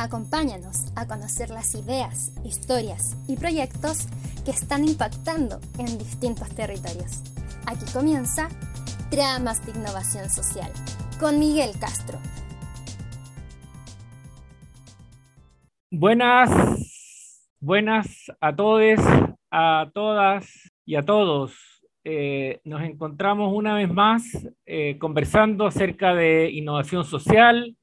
Acompáñanos a conocer las ideas, historias y proyectos que están impactando en distintos territorios. Aquí comienza Tramas de Innovación Social con Miguel Castro. Buenas, buenas a todos, a todas y a todos. Eh, nos encontramos una vez más eh, conversando acerca de innovación social,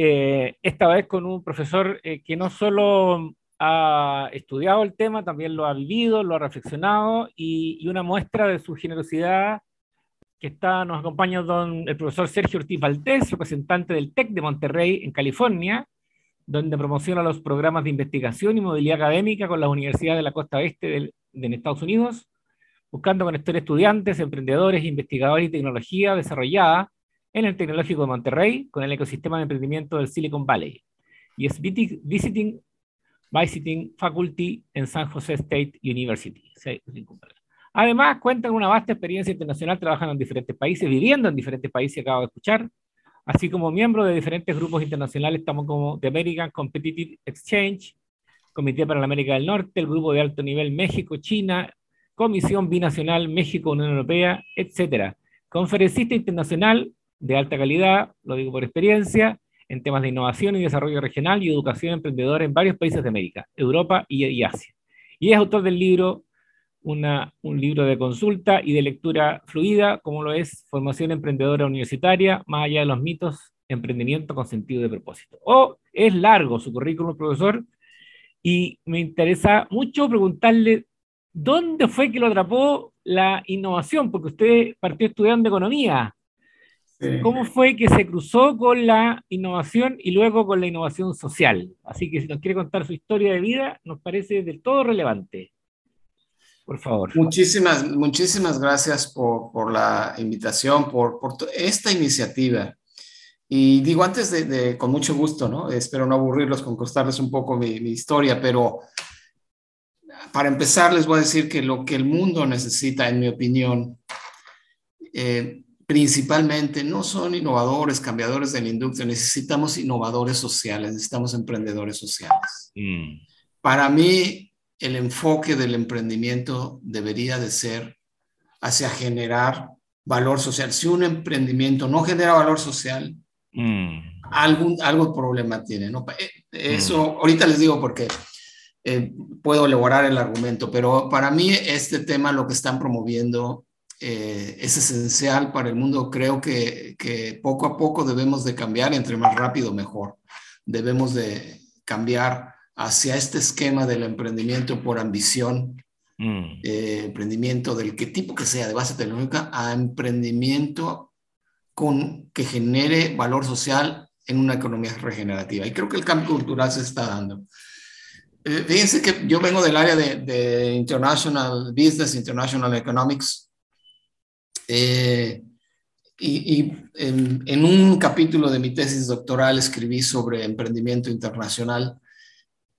eh, esta vez con un profesor eh, que no solo ha estudiado el tema, también lo ha vivido, lo ha reflexionado y, una muestra de su generosidad que está, nos acompaña don, el profesor Sergio Ortiz Valdés, representante del TEC de Monterrey en California, donde promociona los programas de investigación y movilidad académica con las universidades de la costa oeste de, de Estados Unidos, buscando conectar estudiantes, emprendedores, investigadores y tecnología desarrollada en el Tecnológico de Monterrey con el ecosistema de emprendimiento del Silicon Valley y es Visiting, Visiting Faculty en San José State University. Además, cuenta con una vasta experiencia internacional trabajando en diferentes países, viviendo en diferentes países, acabo de escuchar, así como miembro de diferentes grupos internacionales, estamos como The American Competitive Exchange, Comité para la América del Norte, el Grupo de Alto Nivel México, China, Comisión Binacional México, Unión Europea, etc. Conferencista internacional de alta calidad, lo digo por experiencia, en temas de innovación y desarrollo regional y educación emprendedora en varios países de América, Europa y, Asia. Y es autor del libro, una, un libro de consulta y de lectura fluida, como lo es Formación Emprendedora Universitaria, más allá de los mitos, emprendimiento con sentido de propósito. O es largo su currículum, profesor, y me interesa mucho preguntarle dónde fue que lo atrapó la innovación, porque usted partió estudiando economía, ¿Cómo fue que se cruzó con la innovación y luego con la innovación social? Así que si nos quiere contar su historia de vida, nos parece del todo relevante. Por favor. Muchísimas, muchísimas gracias por, por la invitación, por, por, esta iniciativa. Y digo antes de, con mucho gusto, ¿no? Espero no aburrirlos con contarles un poco mi, mi historia, pero para empezar les voy a decir que lo que el mundo necesita, en mi opinión, eh, principalmente no son innovadores, cambiadores de la industria, necesitamos innovadores sociales, necesitamos emprendedores sociales. Mm. Para mí, el enfoque del emprendimiento debería de ser hacia generar valor social. Si un emprendimiento no genera valor social, mm. algún, algo problema tiene. ¿no? Eh, eso, mm. ahorita les digo porque eh, puedo elaborar el argumento, pero para mí este tema lo que están promoviendo eh, es esencial para el mundo. Creo que, que, poco a poco debemos de cambiar, entre más rápido mejor. Debemos de cambiar hacia este esquema del emprendimiento por ambición, mm. eh, emprendimiento del que tipo que sea, de base tecnológica, a emprendimiento con, que genere valor social en una economía regenerativa. Y creo que el cambio cultural se está dando. Eh, fíjense que yo vengo del área de, de International Business, International Economics, eh, y, en, un capítulo de mi tesis doctoral escribí sobre emprendimiento internacional.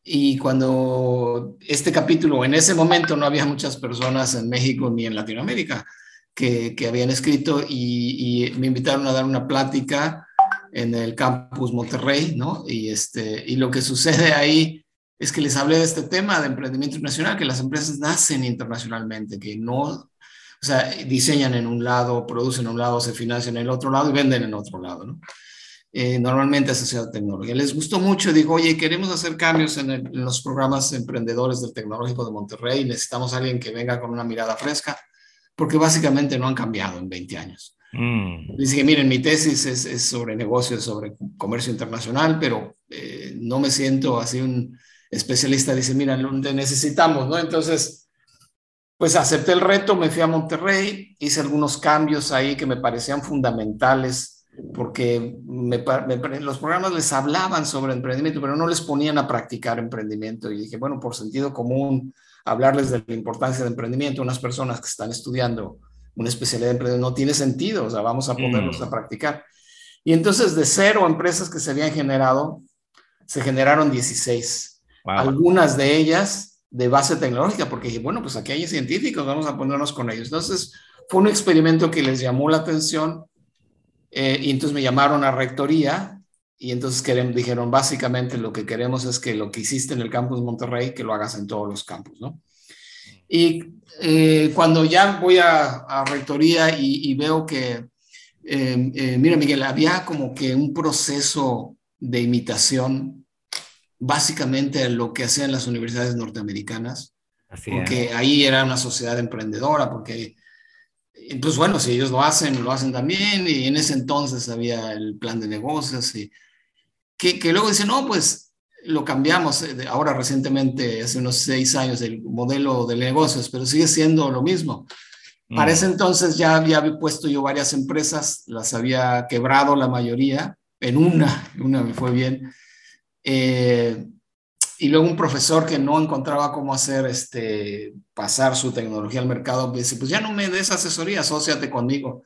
Y cuando este capítulo, en ese momento no había muchas personas en México ni en Latinoamérica que, habían escrito y, me invitaron a dar una plática en el campus Monterrey, ¿no? Y, este, y lo que sucede ahí es que les hablé de este tema de emprendimiento internacional, que las empresas nacen internacionalmente, que no o sea, diseñan en un lado, producen en un lado, se financian en el otro lado y venden en otro lado, ¿no? Eh, normalmente asociado a tecnología. Les gustó mucho, dijo, oye, queremos hacer cambios en, los programas emprendedores del Tecnológico de Monterrey, necesitamos a alguien que venga con una mirada fresca, porque básicamente no han cambiado en 20 años. Mm. Dice miren, mi tesis es, es, sobre negocios, sobre comercio internacional, pero eh, no me siento así un especialista. Dice, mira, necesitamos, ¿no? Entonces, pues acepté el reto, me fui a Monterrey, hice algunos cambios ahí que me parecían fundamentales, porque los programas les hablaban sobre emprendimiento, pero no les ponían a practicar emprendimiento. Y dije, bueno, por sentido común, hablarles de la importancia de emprendimiento a unas personas que están estudiando una especialidad de emprendimiento no tiene sentido, o sea, vamos a ponerlos mm. a practicar. Y entonces de cero empresas que se habían generado, se generaron 16. Algunas de ellas de base tecnológica, porque dije, bueno, pues aquí hay científicos, vamos a ponernos con ellos. Entonces, fue un experimento que les llamó la atención eh, y entonces me llamaron a rectoría y entonces dijeron, básicamente lo que queremos es que lo que hiciste en el campus Monterrey, que lo hagas en todos los campus, ¿no? Y eh, cuando ya voy a, rectoría y, veo que, eh, eh, mira Miguel, había como que un proceso de imitación, básicamente lo que hacían las universidades norteamericanas, porque ahí era una sociedad emprendedora, porque pues bueno, si ellos lo hacen, lo hacen también, y en ese entonces había el plan de negocios, y que, que luego dicen, no, pues lo cambiamos eh, ahora recientemente, hace unos seis años, el modelo de negocios, pero sigue siendo lo mismo. Para ese mm. entonces ya había puesto yo varias empresas, las había quebrado la mayoría, en una, una me fue bien. Eh, y luego un profesor que no encontraba cómo hacer este, pasar su tecnología al mercado, me dice, pues ya no me des asesoría, asóciate conmigo.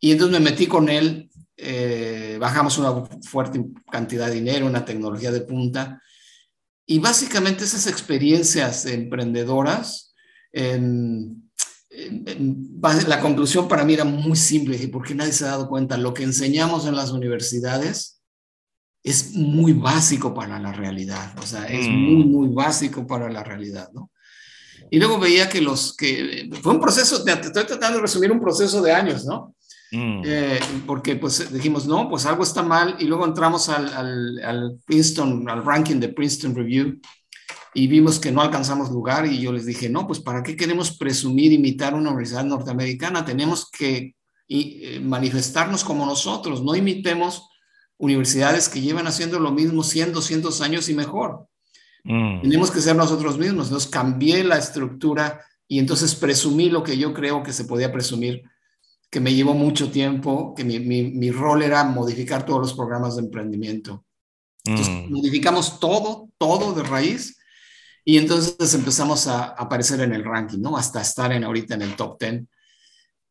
Y entonces me metí con él, eh, bajamos una fuerte cantidad de dinero, una tecnología de punta. Y básicamente esas experiencias emprendedoras, la conclusión para mí era muy simple, porque nadie se ha dado cuenta, lo que enseñamos en las universidades es muy básico para la realidad, o sea, es mm. muy, muy básico para la realidad, ¿no? Y luego veía que los que, fue un proceso, te estoy tratando de resumir un proceso de años, ¿no? Mm. Eh, porque pues dijimos, no, pues algo está mal, y luego entramos al, al, al, Princeton, al ranking de Princeton Review, y vimos que no alcanzamos lugar, y yo les dije, no, pues ¿para qué queremos presumir, imitar una universidad norteamericana? Tenemos que y, eh, manifestarnos como nosotros, no imitemos universidades que llevan haciendo lo mismo 100, 200 años y mejor. Mm. Tenemos que ser nosotros mismos. Entonces cambié la estructura y entonces presumí lo que yo creo que se podía presumir, que me llevó mucho tiempo, que mi, mi, rol era modificar todos los programas de emprendimiento. Entonces, mm. modificamos todo, todo de raíz y entonces empezamos a, aparecer en el ranking, ¿no? Hasta estar en, ahorita en el top 10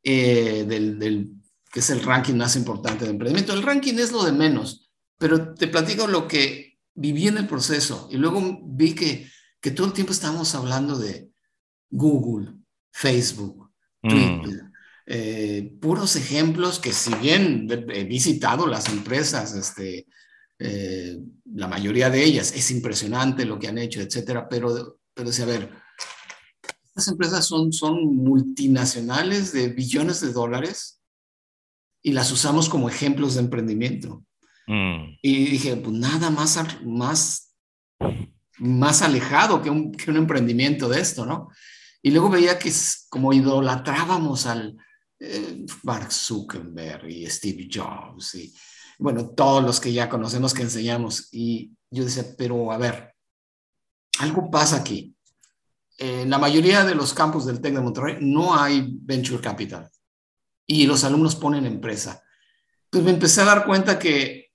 eh, del, del que es el ranking más importante de emprendimiento. El ranking es lo de menos, pero te platico lo que viví en el proceso y luego vi que, que todo el tiempo estábamos hablando de Google, Facebook, mm. Twitter, eh, puros ejemplos que si bien he visitado las empresas, este, eh, la mayoría de ellas, es impresionante lo que han hecho, etcétera, pero, pero a ver, estas empresas son, son multinacionales de billones de dólares y las usamos como ejemplos de emprendimiento. Mm. Y dije, pues nada más, más, más alejado que un, que un emprendimiento de esto, ¿no? Y luego veía que como idolatrábamos al eh, Mark Zuckerberg y Steve Jobs y, bueno, todos los que ya conocemos que enseñamos. Y yo decía, pero a ver, algo pasa aquí. En la mayoría de los campus del TEC de Monterrey no hay venture capital y los alumnos ponen empresa. Entonces me empecé a dar cuenta que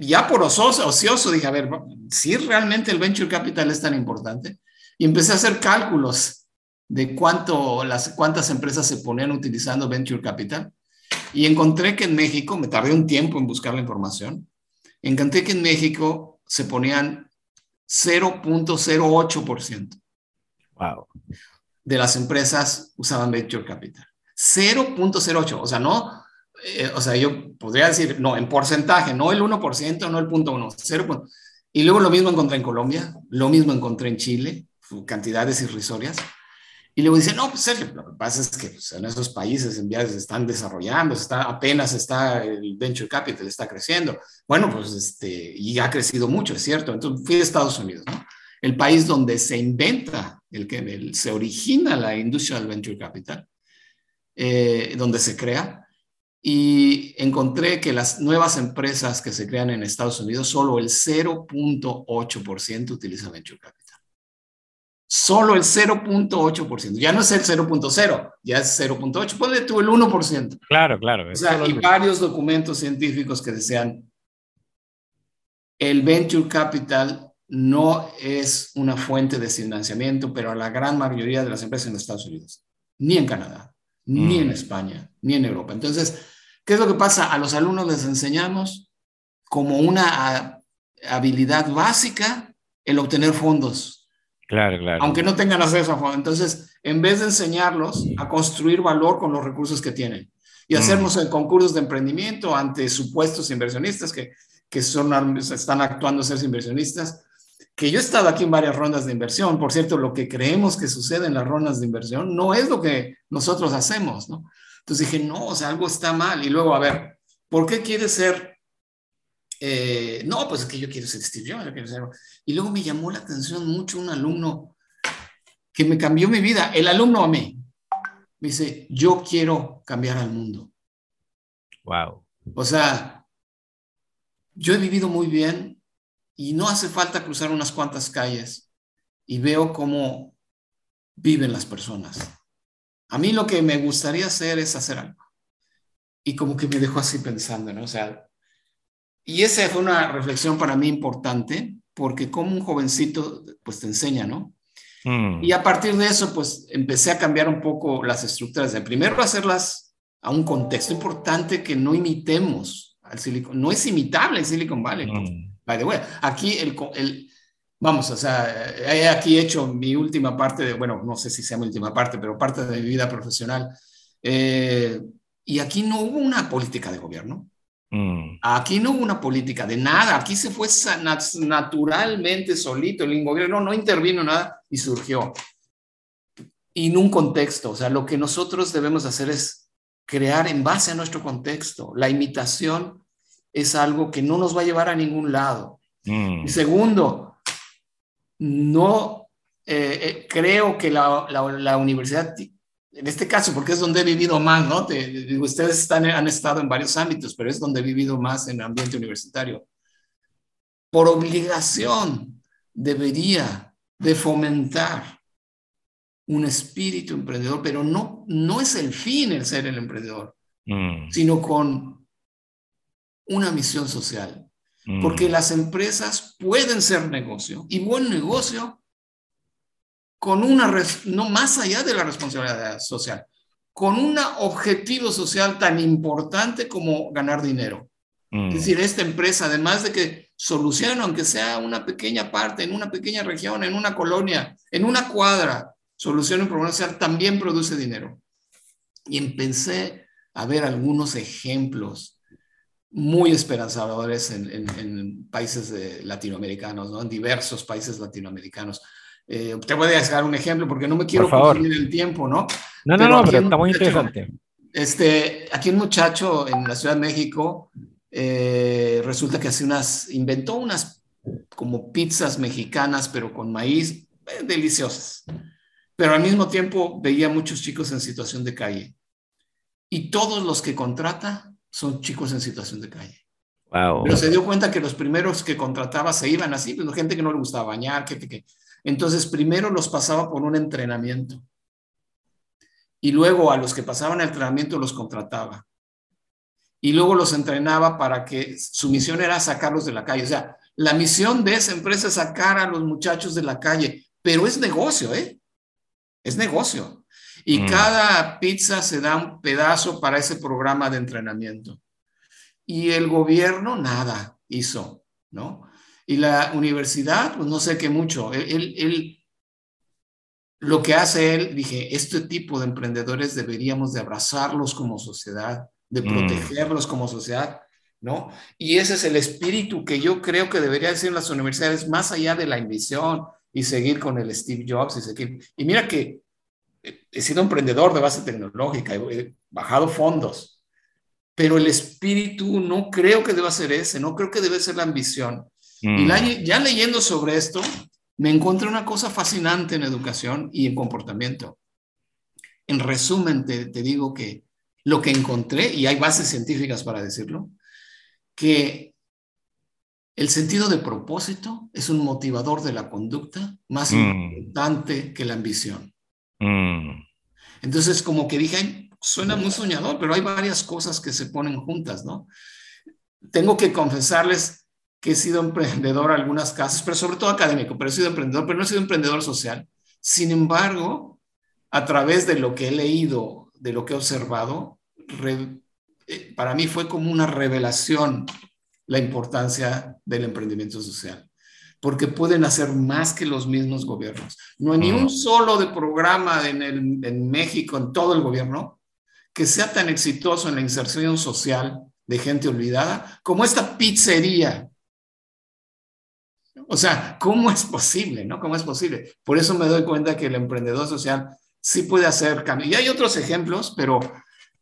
ya por ocioso, ocioso dije, a ver, si realmente el venture capital es tan importante, y empecé a hacer cálculos de cuánto, las, cuántas empresas se ponían utilizando venture capital, y encontré que en México, me tardé un tiempo en buscar la información, encontré que en México se ponían 0.08%. Wow. De las empresas usaban venture capital. 0.08, o sea, no, eh, o sea, yo podría decir, no, en porcentaje, no el 1%, no el punto 1, 0. Y luego lo mismo encontré en Colombia, lo mismo encontré en Chile, cantidades irrisorias. Y luego dice, no, pues Sergio, lo que pasa es que pues, en esos países en vías están desarrollando, está, apenas está el venture capital, está creciendo. Bueno, pues este, y ha crecido mucho, es cierto. Entonces fui a Estados Unidos, ¿no? El país donde se inventa, el que se origina la industria del venture capital. Eh, donde se crea, y encontré que las nuevas empresas que se crean en Estados Unidos, solo el 0.8% utiliza Venture Capital. Solo el 0.8%. Ya no es el 0.0, ya es 0.8. Ponle tú el 1%. Claro, claro. O sea, y varios documentos científicos que desean el Venture Capital no es una fuente de financiamiento, pero a la gran mayoría de las empresas en Estados Unidos, ni en Canadá ni en mm. España, ni en Europa. Entonces, ¿qué es lo que pasa? A los alumnos les enseñamos como una habilidad básica el obtener fondos. Claro, claro. Aunque no tengan acceso a fondos. Entonces, en vez de enseñarlos a construir valor con los recursos que tienen y hacernos mm. concursos de emprendimiento ante supuestos inversionistas que, que son, están actuando ser inversionistas, que yo he estado aquí en varias rondas de inversión. Por cierto, lo que creemos que sucede en las rondas de inversión no es lo que nosotros hacemos, ¿no? Entonces dije, no, o sea, algo está mal. Y luego, a ver, ¿por qué quieres ser? Eh, no, pues es que yo quiero ser Steve Jobs, yo quiero ser... Y luego me llamó la atención mucho un alumno que me cambió mi vida. El alumno a mí me dice, yo quiero cambiar al mundo. Wow. O sea, yo he vivido muy bien y no hace falta cruzar unas cuantas calles y veo cómo viven las personas. A mí lo que me gustaría hacer es hacer algo. Y como que me dejó así pensando, ¿no? O sea, y esa fue una reflexión para mí importante, porque como un jovencito, pues te enseña, ¿no? Mm. Y a partir de eso, pues empecé a cambiar un poco las estructuras. De primero hacerlas a un contexto importante que no imitemos al Silicon. No es imitable el Silicon Valley. Mm. By the way, aquí el, el, vamos, o sea, he aquí hecho mi última parte de, bueno, no sé si sea mi última parte, pero parte de mi vida profesional. Eh, y aquí no hubo una política de gobierno. Mm. Aquí no hubo una política de nada, aquí se fue naturalmente solito, el gobierno no intervino nada y surgió. Y en un contexto, o sea, lo que nosotros debemos hacer es crear en base a nuestro contexto. La imitación es algo que no nos va a llevar a ningún lado. Mm. Y segundo, no eh, eh, creo que la, la, universidad, en este caso, porque es donde he vivido más, ¿no? ustedes están, han estado en varios ámbitos, pero es donde he vivido más en el ambiente universitario. Por obligación debería de fomentar un espíritu emprendedor, pero no, no es el fin el ser el emprendedor, mm. sino con una misión social. Mm. Porque las empresas pueden ser negocio y buen negocio con una, no más allá de la responsabilidad social, con un objetivo social tan importante como ganar dinero. Mm. Es decir, esta empresa, además de que soluciona, aunque sea una pequeña parte, en una pequeña región, en una colonia, en una cuadra, soluciona un problema social, también produce dinero. Y empecé a ver algunos ejemplos muy esperanzadores en, países latinoamericanos, ¿no? en diversos países latinoamericanos. Eh, te voy a dar un ejemplo porque no me quiero consumir el tiempo, ¿no? No, no, no, pero está muy interesante. Este, aquí un muchacho en la Ciudad de México eh, resulta que hace unas, inventó unas como pizzas mexicanas, pero con maíz, eh, deliciosas. Pero al mismo tiempo veía muchos chicos en situación de calle. Y todos los que contrata son chicos en situación de calle. Pero se dio cuenta que los primeros que contrataba se iban así, pues gente que no le gustaba bañar, que, que, Entonces, primero los pasaba por un entrenamiento. Y luego a los que pasaban el entrenamiento los contrataba. Y luego los entrenaba para que su misión era sacarlos de la calle. O sea, la misión de esa empresa es sacar a los muchachos de la calle, pero es negocio, ¿eh? Es negocio y mm. cada pizza se da un pedazo para ese programa de entrenamiento. Y el gobierno nada hizo, ¿no? Y la universidad, pues no sé qué mucho. Él, él, lo que hace él, dije, este tipo de emprendedores deberíamos de abrazarlos como sociedad, de mm. protegerlos como sociedad, ¿no? Y ese es el espíritu que yo creo que debería ser en las universidades, más allá de la ambición y seguir con el Steve Jobs y seguir. Y mira que he sido emprendedor de base tecnológica, he bajado fondos, pero el espíritu no creo que deba ser ese, no creo que debe ser la ambición. Y mm. ya leyendo sobre esto, me encontré una cosa fascinante en educación y en comportamiento. En resumen, te, te digo que lo que encontré, y hay bases científicas para decirlo, que el sentido de propósito es un motivador de la conducta más mm. importante que la ambición. Mm. Entonces, como que dije, suena muy soñador, pero hay varias cosas que se ponen juntas, ¿no? Tengo que confesarles que he sido emprendedor en algunas casas, pero sobre todo académico, pero he sido emprendedor, pero no he sido emprendedor social. Sin embargo, a través de lo que he leído, de lo que he observado, eh, para mí fue como una revelación la importancia del emprendimiento social porque pueden hacer más que los mismos gobiernos. No hay ni un solo de programa en, el, en México, en todo el gobierno, que sea tan exitoso en la inserción social de gente olvidada, como esta pizzería. O sea, ¿cómo es posible? ¿No? ¿Cómo es posible? Por eso me doy cuenta que el emprendedor social sí puede hacer cambio. Y hay otros ejemplos, pero,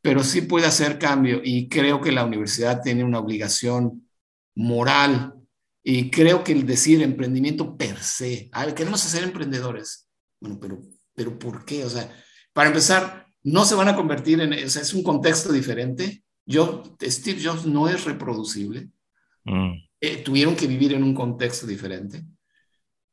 pero sí puede hacer cambio. Y creo que la universidad tiene una obligación moral. Y creo que el decir emprendimiento per se, a ver, queremos ser emprendedores. Bueno, pero, pero ¿por qué? O sea, para empezar, no se van a convertir en, o sea, es un contexto diferente. Yo, Steve Jobs no es reproducible. Mm. Eh, tuvieron que vivir en un contexto diferente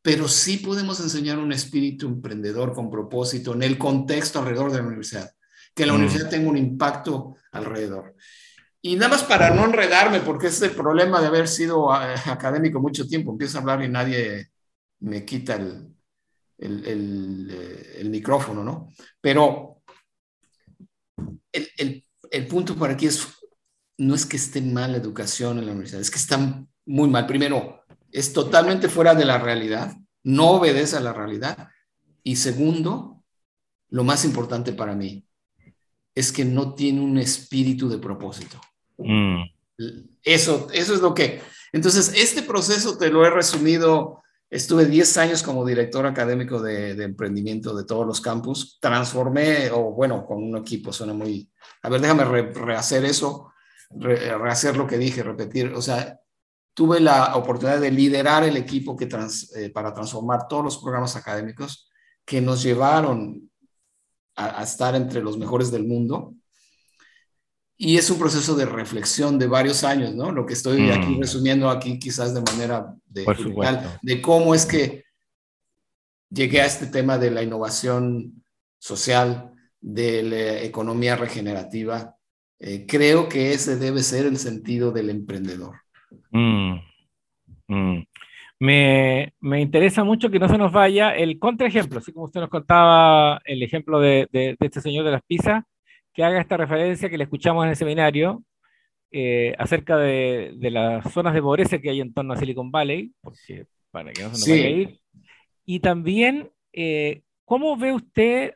pero sí podemos enseñar un espíritu emprendedor con propósito en el contexto alrededor de la universidad, que la mm. universidad tenga un impacto alrededor. Y nada más para no enredarme, porque es el problema de haber sido eh, académico mucho tiempo, empiezo a hablar y nadie me quita el, el, eh, micrófono, ¿no? Pero el, punto por aquí es, no es que esté mal la educación en la universidad, es que está muy mal. Primero, es totalmente fuera de la realidad, no obedece a la realidad. Y segundo, lo más importante para mí, es que no tiene un espíritu de propósito. Mm. Eso, eso es lo que... Entonces, este proceso te lo he resumido. Estuve 10 años como director académico de, emprendimiento de todos los campus. Transformé, o bueno, con un equipo, suena muy... A ver, déjame rehacer eso, rehacer lo que dije, repetir. O sea, tuve la oportunidad de liderar el equipo que eh, para transformar todos los programas académicos que nos llevaron a, estar entre los mejores del mundo. Y es un proceso de reflexión de varios años, ¿no? Lo que estoy aquí mm. resumiendo aquí quizás de manera de, de cómo es que llegué a este tema de la innovación social, de la economía regenerativa. Eh, creo que ese debe ser el sentido del emprendedor. Mm, mm. Me, me, interesa mucho que no se nos vaya el contraejemplo, así como usted nos contaba el ejemplo de, de, este señor de las pizzas, que haga esta referencia que le escuchamos en el seminario eh, acerca de, de, las zonas de pobreza que hay en torno a Silicon Valley, porque, para que no se nos vaya a ir. Y también, eh, ¿cómo ve usted,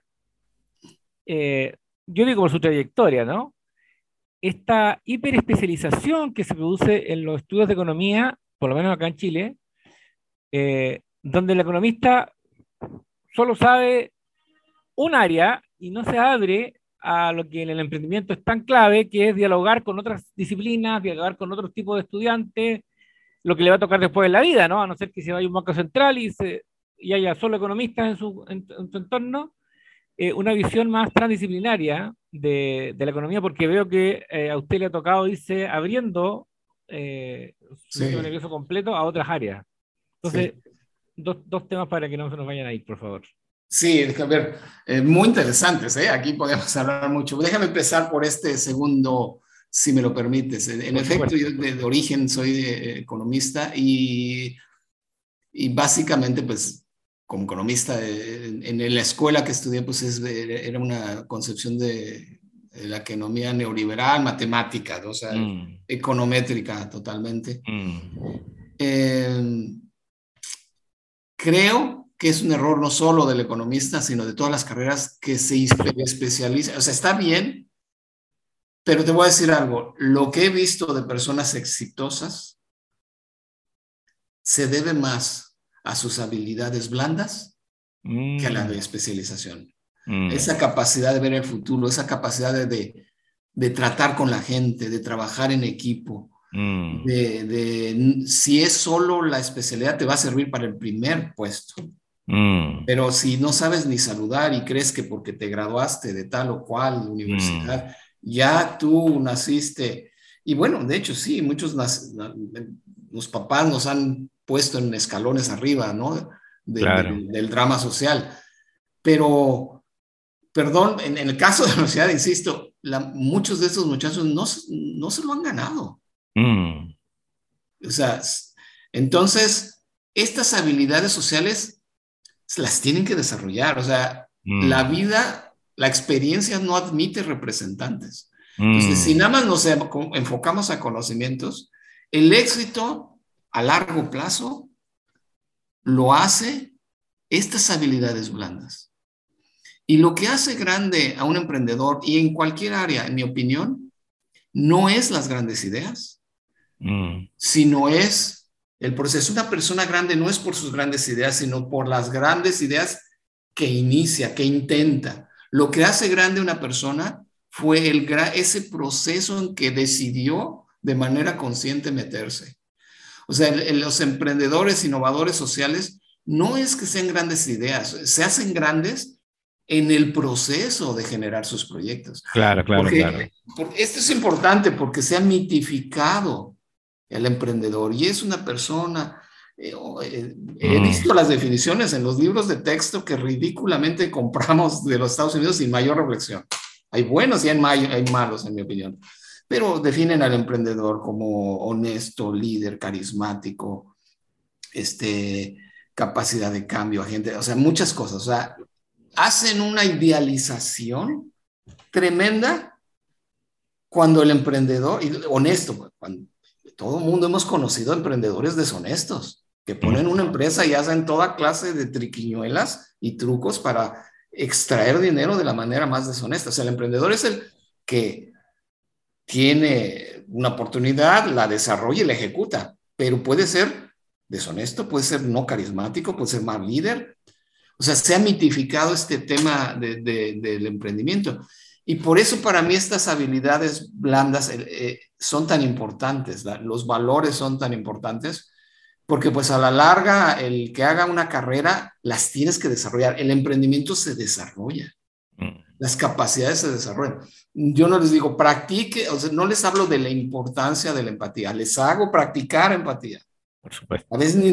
eh, yo digo por su trayectoria, ¿no? esta hiperespecialización que se produce en los estudios de economía, por lo menos acá en Chile, eh, donde el economista solo sabe un área y no se abre a lo que en el emprendimiento es tan clave, que es dialogar con otras disciplinas, dialogar con otros tipos de estudiantes, lo que le va a tocar después en la vida, ¿no? A no ser que se vaya un banco central y, se, y haya solo economistas en su, en su entorno, eh, una visión más transdisciplinaria de, de, la economía, porque veo que eh, a usted le ha tocado irse abriendo eh, su sí. completo a otras áreas. Entonces, dos, dos, temas para que no se nos vayan a ir, por favor. Sí, a ver, eh, muy interesantes, ¿eh? aquí podemos hablar mucho. Déjame empezar por este segundo, si me lo permites. En efecto, yo de, de, origen soy economista y, y básicamente, pues como economista, eh, en, la escuela que estudié, pues era una concepción de, la economía neoliberal, matemática, o sea, mm. econométrica totalmente. Mm. Em, creo que es un error no solo del economista, sino de todas las carreras que se especializan. O sea, está bien, pero te voy a decir algo, lo que he visto de personas exitosas se debe más a sus habilidades blandas que a la de mm. especialización. Mm. Esa capacidad de ver el futuro, esa capacidad de, de, tratar con la gente, de trabajar en equipo, mm. de, de, si es solo la especialidad te va a servir para el primer puesto. Pero si no sabes ni saludar y crees que porque te graduaste de tal o cual universidad, ya tú naciste, y bueno, de hecho sí, muchos los papás nos han puesto en escalones arriba, ¿no? del drama social. Pero, perdón, en, el caso de la universidad, insisto, muchos de estos muchachos no, no se lo han ganado. Mm. O sea, entonces, estas habilidades sociales las tienen que desarrollar. O sea, mm. la vida, la experiencia no admite representantes. Entonces, mm. si nada más nos enfocamos a conocimientos, el éxito a largo plazo lo hace estas habilidades blandas. Y lo que hace grande a un emprendedor y en cualquier área, en mi opinión, no es las grandes ideas, mm. sino es el proceso. Una persona grande no es por sus grandes ideas, sino por las grandes ideas que inicia, que intenta. Lo que hace grande una persona fue el, ese proceso en que decidió de manera consciente meterse. O sea, los emprendedores, innovadores sociales, no es que sean grandes ideas, se hacen grandes en el proceso de generar sus proyectos. Claro, claro, claro. esto es importante porque se ha mitificado el emprendedor y es una persona, eh, eh, he mm. visto las definiciones en los libros de texto que ridículamente compramos de los Estados Unidos sin mayor reflexión. Hay buenos y hay, hay malos, en mi opinión, pero definen al emprendedor como honesto, líder, carismático, este, capacidad de cambio, agente, o sea, muchas cosas. O sea, hacen una idealización tremenda cuando el emprendedor, honesto, cuando, todo el mundo hemos conocido emprendedores deshonestos que ponen una empresa y hacen toda clase de triquiñuelas y trucos para extraer dinero de la manera más deshonesta. O sea, el emprendedor es el que tiene una oportunidad, la desarrolla y la ejecuta, pero puede ser deshonesto, puede ser no carismático, puede ser mal líder. O sea, se ha mitificado este tema del emprendimiento. Y por eso para mí estas habilidades blandas eh, eh, son tan importantes, los valores son tan importantes, porque pues a la larga el que haga una carrera las tienes que desarrollar. El emprendimiento se desarrolla, mm. las capacidades se desarrollan. Yo no les digo practique, o sea, no les hablo de la importancia de la empatía, les hago practicar empatía. Por supuesto. A veces ni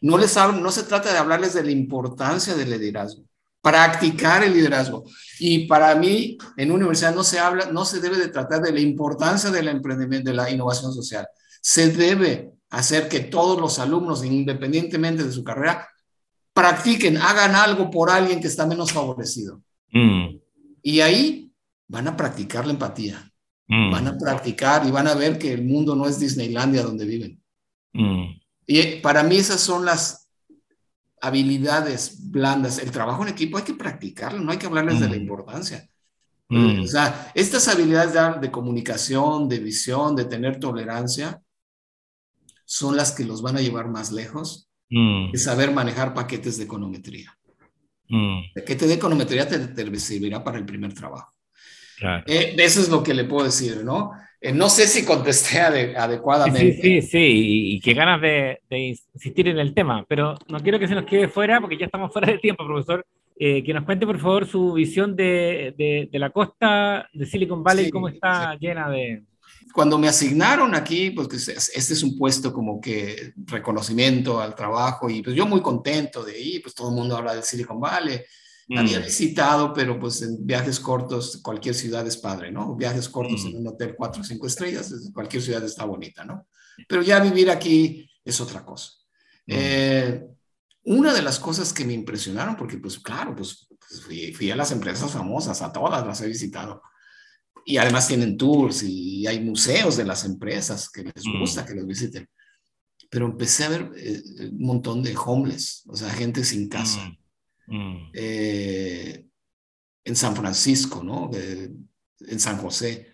no les hablo, no se trata de hablarles de la importancia del liderazgo, practicar el liderazgo. Y para mí, en universidad no se habla, no se debe de tratar de la importancia del emprendimiento, de la innovación social. Se debe hacer que todos los alumnos, independientemente de su carrera, practiquen, hagan algo por alguien que está menos favorecido. Mm. Y ahí van a practicar la empatía. Mm. Van a practicar y van a ver que el mundo no es Disneylandia donde viven. Mm. Y para mí esas son las habilidades blandas. El trabajo en equipo hay que practicarlo, no hay que hablarles de la importancia. O sea, estas habilidades de, de comunicación, de visión, de tener tolerancia, son las que los van a llevar más lejos mm. de saber manejar paquetes de econometría. Mm. El paquete de econometría te, te, servirá para el primer trabajo. Eh, eso es lo que le puedo decir, ¿no? Eh, no sé si contesté adecuadamente. Sí, sí, sí, y, qué ganas de, insistir en el tema, pero no quiero que se nos quede fuera, porque ya estamos fuera de tiempo, profesor. Eh, que nos cuente, por favor, su visión de, de, la costa de Silicon Valley, cómo está llena de, cuando me asignaron aquí, pues este es un puesto como que reconocimiento al trabajo y pues yo muy contento de ahí, pues todo el mundo habla de Silicon Valley. Había mm. visitado, pero pues en viajes cortos, cualquier ciudad es padre, ¿no? Viajes cortos en mm. un hotel cuatro o cinco estrellas, cualquier ciudad está bonita, ¿no? Pero ya vivir aquí es otra cosa. Mm. Eh, una de las cosas que me impresionaron, porque pues claro, pues, pues fui, fui, a las empresas famosas, a todas las he visitado y además tienen tours y hay museos de las empresas que les mm. gusta que los visiten. Pero empecé a ver eh, un montón de homeless, o sea, gente sin casa. Mm. Eh, en San Francisco, ¿no? en San José.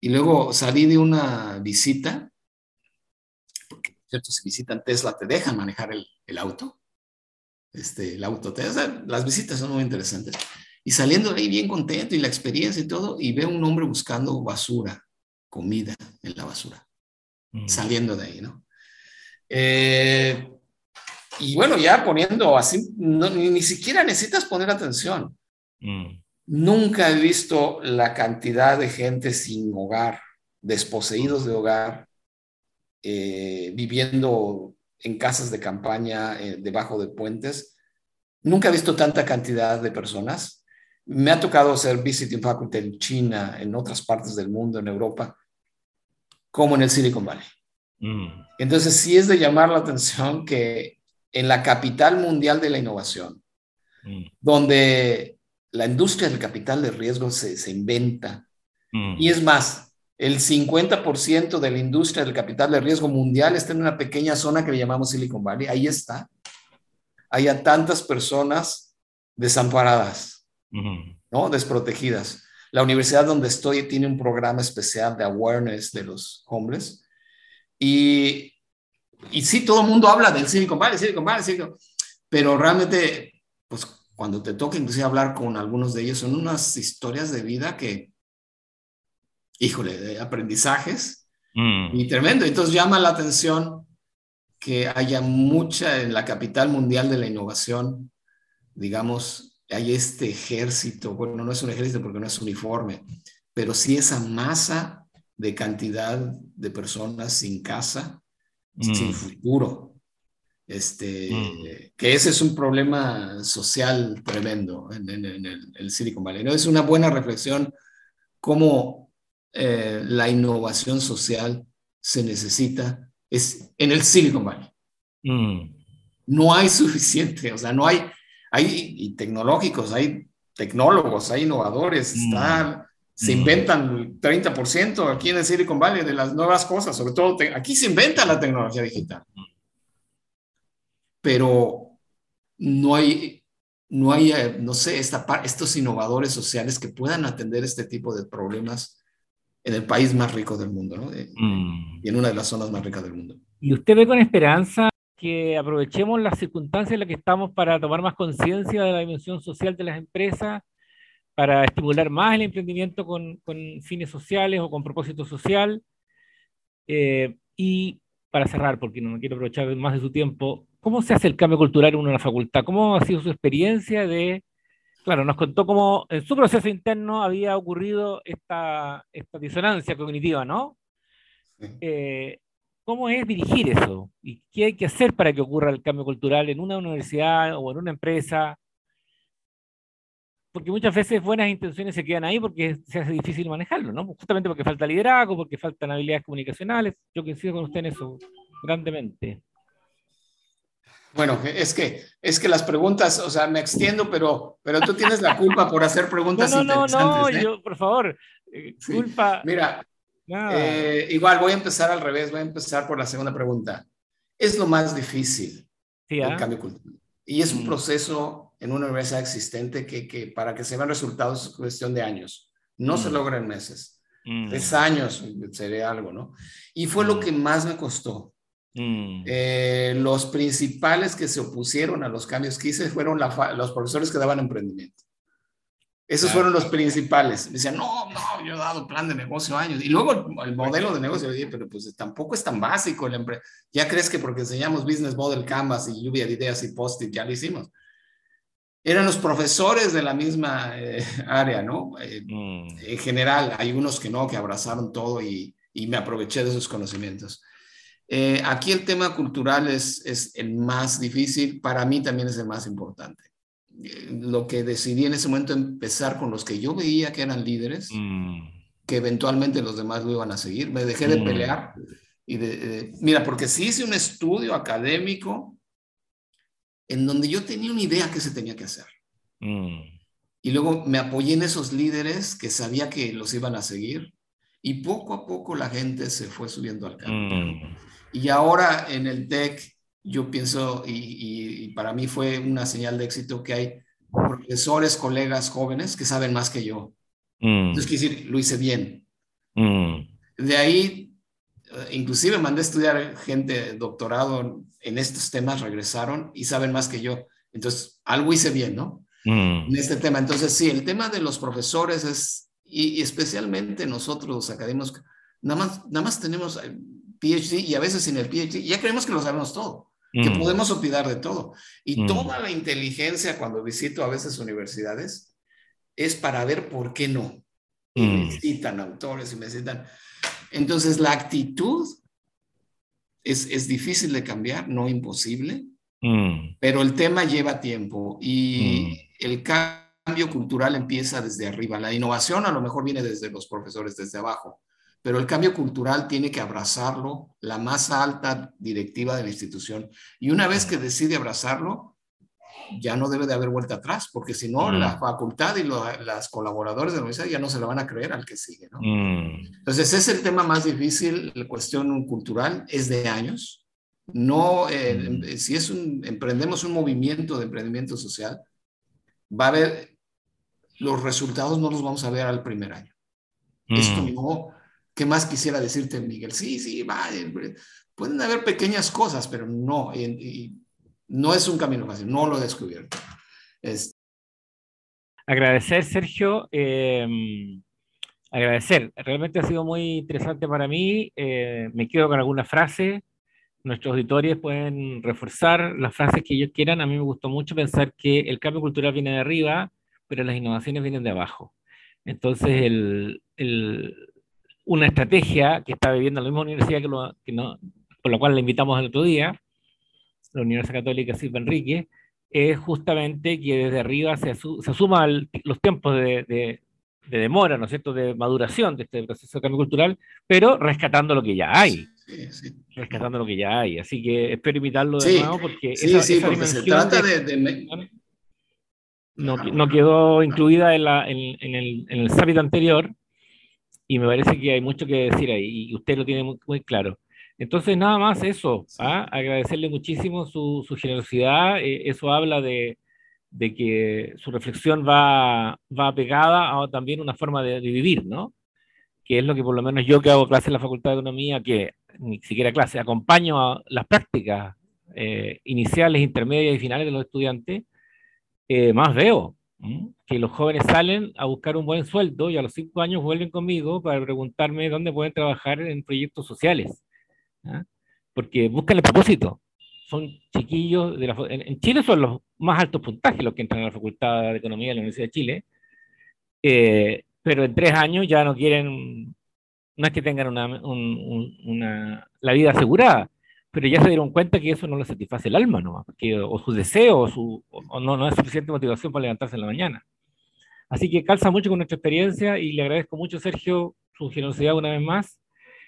Y luego salí de una visita, porque, ¿cierto? Si visitan Tesla, te dejan manejar el, el auto. Este, el auto, Tesla, las visitas son muy interesantes. Y saliendo de ahí bien contento y la experiencia y todo, y veo un hombre buscando basura, comida en la basura, mm. saliendo de ahí, ¿no? Eh, y bueno, ya poniendo así, ni, siquiera necesitas poner atención. Mm. Nunca he visto la cantidad de gente sin hogar, desposeídos de hogar, eh, viviendo en casas de campaña eh, debajo de puentes. Nunca he visto tanta cantidad de personas me ha tocado hacer visiting faculty en China, en otras partes del mundo, en Europa, como en el Silicon Valley. Mm. Entonces, sí es de llamar la atención que en la capital mundial de la innovación, mm. donde la industria del capital de riesgo se, inventa, mm. y es más, el 50% de la industria del capital de riesgo mundial está en una pequeña zona que le llamamos Silicon Valley, ahí está. Hay a tantas personas desamparadas, ¿no? Desprotegidas. La universidad donde estoy tiene un programa especial de awareness de los hombres. Y, y sí, todo el mundo habla del Silicon Valley, Silicon Valley, Silicon pero realmente, pues cuando te toca inclusive hablar con algunos de ellos, son unas historias de vida que, híjole, de aprendizajes mm. y tremendo. Entonces llama la atención que haya mucha en la capital mundial de la innovación, digamos, hay este ejército, bueno, no es un ejército porque no es uniforme, pero sí esa masa de cantidad de personas sin casa, sin mm. futuro. Este, mm. que ese es un problema social tremendo en, el, Silicon Valley. ¿no? Es una buena reflexión cómo eh, la innovación social se necesita es en el Silicon Valley. Mm. No hay suficiente, o sea, no hay, hay y tecnológicos, hay tecnólogos, hay innovadores, mm. Se mm. inventan el 30% aquí en el Silicon Valley de las nuevas cosas, sobre todo aquí se inventa la tecnología digital. Pero no hay, no hay, eh, no sé, esta, estos innovadores sociales que puedan atender este tipo de problemas en el país más rico del mundo, ¿no? Mm. Y en una de las zonas más ricas del mundo. ¿Y usted ve con esperanza que aprovechemos las circunstancias en las que estamos para tomar más conciencia de la dimensión social de las empresas, para estimular más el emprendimiento con, con fines sociales o con propósito social? Eh, y para cerrar, porque no me quiero aprovechar más de su tiempo, ¿cómo se hace el cambio cultural en una facultad? ¿Cómo ha sido su experiencia de Claro, nos contó cómo en su proceso interno había ocurrido esta, esta disonancia cognitiva, ¿no? Eh, ¿Cómo es dirigir eso? ¿Y qué hay que hacer para que ocurra el cambio cultural en una universidad o en una empresa? Porque muchas veces buenas intenciones se quedan ahí porque se hace difícil manejarlo, ¿no? Justamente porque falta liderazgo, porque faltan habilidades comunicacionales. Yo coincido con usted en eso grandemente. Bueno, es que, es que las preguntas, o sea, me extiendo, pero, pero tú tienes la culpa por hacer preguntas no, no, interesantes. No, no, ¿eh? yo, por favor, eh, culpa. Mira, eh, igual voy a empezar al revés, voy a empezar por la segunda pregunta. Es lo más difícil el ¿ah? cambio cultural. Y es un mm. proceso en una universidad existente que, que, para que se vean resultados es cuestión de años. No se mm. logra en meses. Mm. Es años, sería algo, ¿no? Y fue lo que más me costó. Mm. Eh, los principales que se opusieron a los cambios que hice fueron los profesores que daban emprendimiento. Esos fueron los principales. Me decían, no, no, yo he dado plan de negocio años. Y luego el, modelo de negocio, dije, pero pues tampoco es tan básico. El ya crees que porque enseñamos Business Model Canvas y lluvia de ideas y post-it, ya lo hicimos. Eran los profesores de la misma eh, área, ¿no? Eh, mm. En general, hay unos que no, que abrazaron todo y, y me aproveché de sus conocimientos. Eh, aquí el tema cultural es, es, el más difícil, para mí también es el más importante. Eh, lo que decidí en ese momento empezar con los que yo veía que eran líderes, mm. que eventualmente los demás lo iban a seguir. Me dejé de mm. pelear y de, mira, porque sí hice un estudio académico en donde yo tenía una idea que se tenía que hacer. Mm. Y luego me apoyé en esos líderes que sabía que los iban a seguir y poco a poco la gente se fue subiendo al carro. Y ahora en el TEC, yo pienso, y, para mí fue una señal de éxito que hay profesores, colegas jóvenes que saben más que yo. Mm. Entonces, quiero decir, lo hice bien. Mm. De ahí, inclusive mandé a estudiar gente doctorado en estos temas, regresaron y saben más que yo. Entonces, algo hice bien, ¿no? Mm. En este tema. Entonces, sí, el tema de los profesores es, y, especialmente nosotros los académicos, nada más, nada más tenemos eh, PhD y a veces sin el PhD, ya creemos que lo sabemos todo, que mm. podemos opinar de todo. Y mm. toda la inteligencia cuando visito a veces universidades es para ver por qué no. Y me citan autores y me citan. Entonces, la actitud es, es difícil de cambiar, no imposible, pero el tema lleva tiempo y el cambio cultural empieza desde arriba. La innovación a lo mejor viene desde los profesores, desde abajo pero el cambio cultural tiene que abrazarlo la más alta directiva de la institución. Y una vez que decide abrazarlo, ya no debe de haber vuelta atrás, porque si no, mm. la facultad y las colaboradores de la universidad ya no se la van a creer al que sigue. ¿no? Mm. Entonces, es el tema más difícil, la cuestión cultural, es de años. No, eh, mm. si es un, emprendemos un movimiento de emprendimiento social, va a haber los resultados no los vamos a ver al primer año. Esto mm. no, ¿qué más quisiera decirte, Miguel? Sí, sí, va, pueden haber pequeñas cosas, pero no, no es un camino fácil, no lo he descubierto. Agradecer, Sergio. Em, agradecer. Realmente ha sido muy interesante para mí. Eh, me quedo con alguna frase. Nuestros auditores pueden reforzar las frases que ellos quieran. A mí me gustó mucho pensar que el cambio cultural viene de arriba, pero las innovaciones vienen de abajo. Entonces, el, una estrategia que está viviendo la misma universidad que, lo, que no, por la cual la invitamos el otro día, la Universidad Católica Silva Enrique, es justamente que desde arriba se, se asuman los tiempos de, de, demora, ¿no es cierto?, de maduración de este proceso de cambio cultural, pero rescatando lo que ya hay. Rescatando lo que ya hay. Así que espero invitarlo de nuevo porque, esa, se trata de... no, no, quedó incluida en, la, en, en, el, en el anterior y me parece que hay mucho que decir ahí y usted lo tiene muy, muy claro. Entonces, nada más eso, ¿ah? agradecerle muchísimo su, su generosidad, eh, eso habla de, de, que su reflexión va, va pegada a también una forma de, vivir, ¿no? Que es lo que por lo menos yo que hago clase en la Facultad de Economía, que ni siquiera clase, acompaño a las prácticas eh, iniciales, intermedias y finales de los estudiantes, eh, más veo que los jóvenes salen a buscar un buen sueldo y a los cinco años vuelven conmigo para preguntarme dónde pueden trabajar en proyectos sociales ¿ah? porque buscan el propósito. Son chiquillos, de la, en, Chile son los más altos puntajes los que entran a la Facultad de Economía de la Universidad de Chile, eh, pero en tres años ya no quieren, no es que tengan una, una, la vida asegurada, pero ya se dieron cuenta que eso no les satisface el alma, ¿no? Porque, o su deseo, o, su, o no, no es suficiente motivación para levantarse en la mañana. Así que calza mucho con nuestra experiencia y le agradezco mucho, Sergio, su generosidad una vez más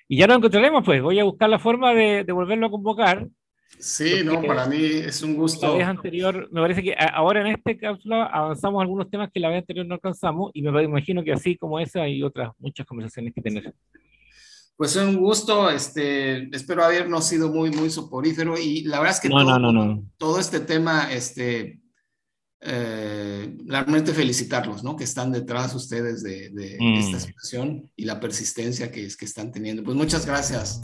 y ya nos encontraremos, pues. Voy a buscar la forma de, volverlo a convocar. Sí, no, para mí es un gusto. La vez anterior, me parece que ahora en este cápsula avanzamos algunos temas que la vez anterior no alcanzamos y me imagino que así como esa hay otras muchas conversaciones que tener. Pues es un gusto, este, espero habernos sido muy, muy soporífero y la verdad es que no, todo, no, no, todo este tema, este, eh, realmente felicitarlos, ¿no? Que están detrás ustedes de, esta mm. situación y la persistencia que, es, que están teniendo. Pues muchas gracias.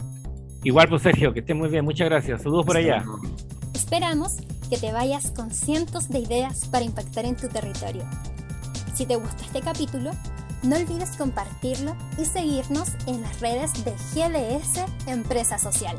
Igual, pues Sergio, que esté muy bien. Muchas gracias. Saludos por allá. Esperamos que te vayas con cientos de ideas para impactar en tu territorio. Si te gusta este capítulo, no olvides compartirlo y seguirnos en las redes de GDS Empresa Social.